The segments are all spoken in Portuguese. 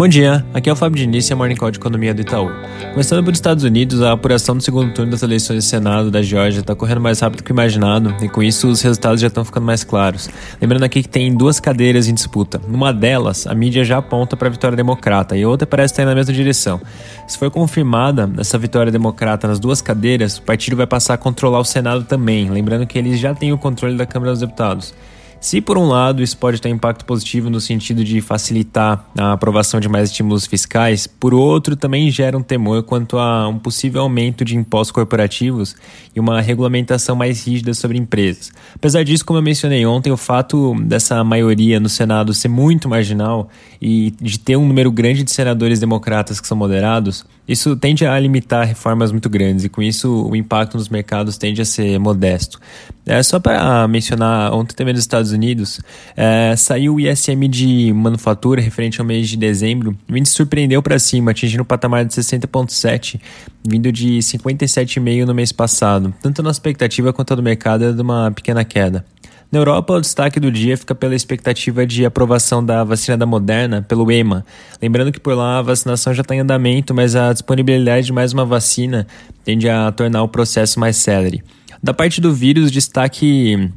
Bom dia, aqui é o Fábio Diniz e a Morning Call de Economia do Itaú. Começando pelos Estados Unidos, a apuração do segundo turno das eleições do Senado da Geórgia está correndo mais rápido que imaginado e com isso os resultados já estão ficando mais claros. Lembrando aqui que tem duas cadeiras em disputa. Numa delas, a mídia já aponta para a vitória democrata e outra parece estar na mesma direção. Se for confirmada essa vitória democrata nas duas cadeiras, o partido vai passar a controlar o Senado também, lembrando que eles já têm o controle da Câmara dos Deputados. Se por um lado isso pode ter impacto positivo no sentido de facilitar a aprovação de mais estímulos fiscais, por outro também gera um temor quanto a um possível aumento de impostos corporativos e uma regulamentação mais rígida sobre empresas. Apesar disso, como eu mencionei ontem, o fato dessa maioria no Senado ser muito marginal e de ter um número grande de senadores democratas que são moderados, isso tende a limitar reformas muito grandes e com isso o impacto nos mercados tende a ser modesto. É, só para mencionar, ontem também nos Estados Unidos é, saiu o ISM de manufatura referente ao mês de dezembro, o índice surpreendeu para cima, atingindo o patamar de 60,7, vindo de 57,5 no mês passado. Tanto na expectativa quanto do mercado é de uma pequena queda. Na Europa, o destaque do dia fica pela expectativa de aprovação da vacina da Moderna pelo EMA. Lembrando que por lá a vacinação já está em andamento, mas a disponibilidade de mais uma vacina tende a tornar o processo mais célere. Da parte do vírus, destaque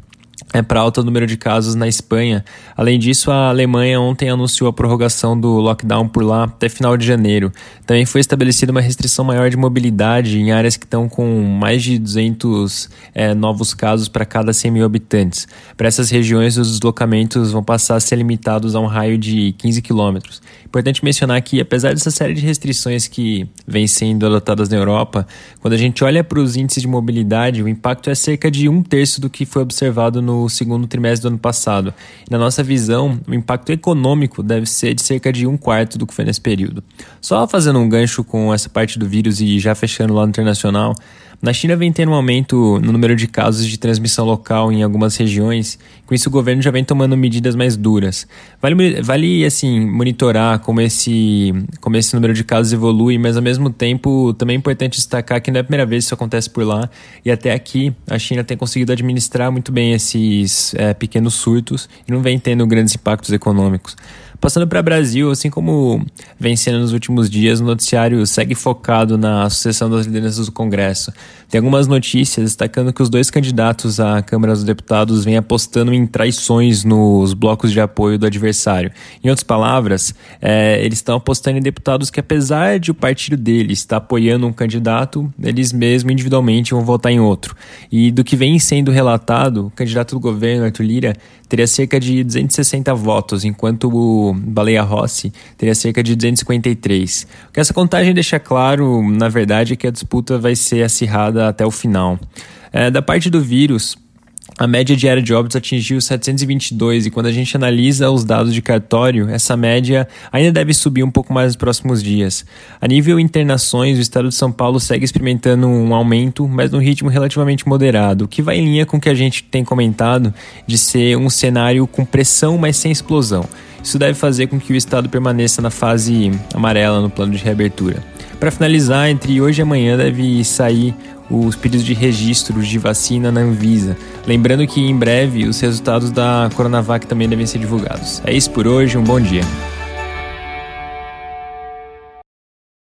é para alto número de casos na Espanha. Além disso, a Alemanha ontem anunciou a prorrogação do lockdown por lá até final de janeiro. Também foi estabelecida uma restrição maior de mobilidade em áreas que estão com mais de 200 é, novos casos para cada 100 mil habitantes. Para essas regiões, os deslocamentos vão passar a ser limitados a um raio de 15 quilômetros. Importante mencionar que, apesar dessa série de restrições que vêm sendo adotadas na Europa, quando a gente olha para os índices de mobilidade, o impacto é cerca de um terço do que foi observado no segundo trimestre do ano passado. Na nossa visão, o impacto econômico deve ser de cerca de um quarto do que foi nesse período. Só fazendo um gancho com essa parte do vírus e já fechando lá no internacional, na China vem tendo um aumento no número de casos de transmissão local em algumas regiões. Com isso, o governo já vem tomando medidas mais duras. Vale, vale assim, monitorar como esse, como esse número de casos evolui, mas ao mesmo tempo também é importante destacar que não é a primeira vez que isso acontece por lá. E até aqui, a China tem conseguido administrar muito bem esses é, pequenos surtos e não vem tendo grandes impactos econômicos. Passando para Brasil, assim como vem sendo nos últimos dias, o noticiário segue focado na sucessão das lideranças do Congresso. Tem algumas notícias destacando que os dois candidatos à Câmara dos Deputados vêm apostando em traições nos blocos de apoio do adversário. Em outras palavras, é, eles estão apostando em deputados que, apesar de o partido deles estar apoiando um candidato, eles mesmos individualmente vão votar em outro. E do que vem sendo relatado, o candidato do governo, Arthur Lira, teria cerca de 260 votos, enquanto o Baleia Rossi teria cerca de 253. O que essa contagem deixa claro, na verdade, é que a disputa vai ser acirrada até o final. É, da parte do vírus, a média diária de óbitos atingiu 722 e quando a gente analisa os dados de cartório, essa média ainda deve subir um pouco mais nos próximos dias. A nível internações, o estado de São Paulo segue experimentando um aumento, mas num ritmo relativamente moderado, o que vai em linha com o que a gente tem comentado de ser um cenário com pressão, mas sem explosão. Isso deve fazer com que o estado permaneça na fase amarela no plano de reabertura. Para finalizar, entre hoje e amanhã deve sair os pedidos de registro de vacina na Anvisa. Lembrando que em breve os resultados da Coronavac também devem ser divulgados. É isso por hoje, um bom dia.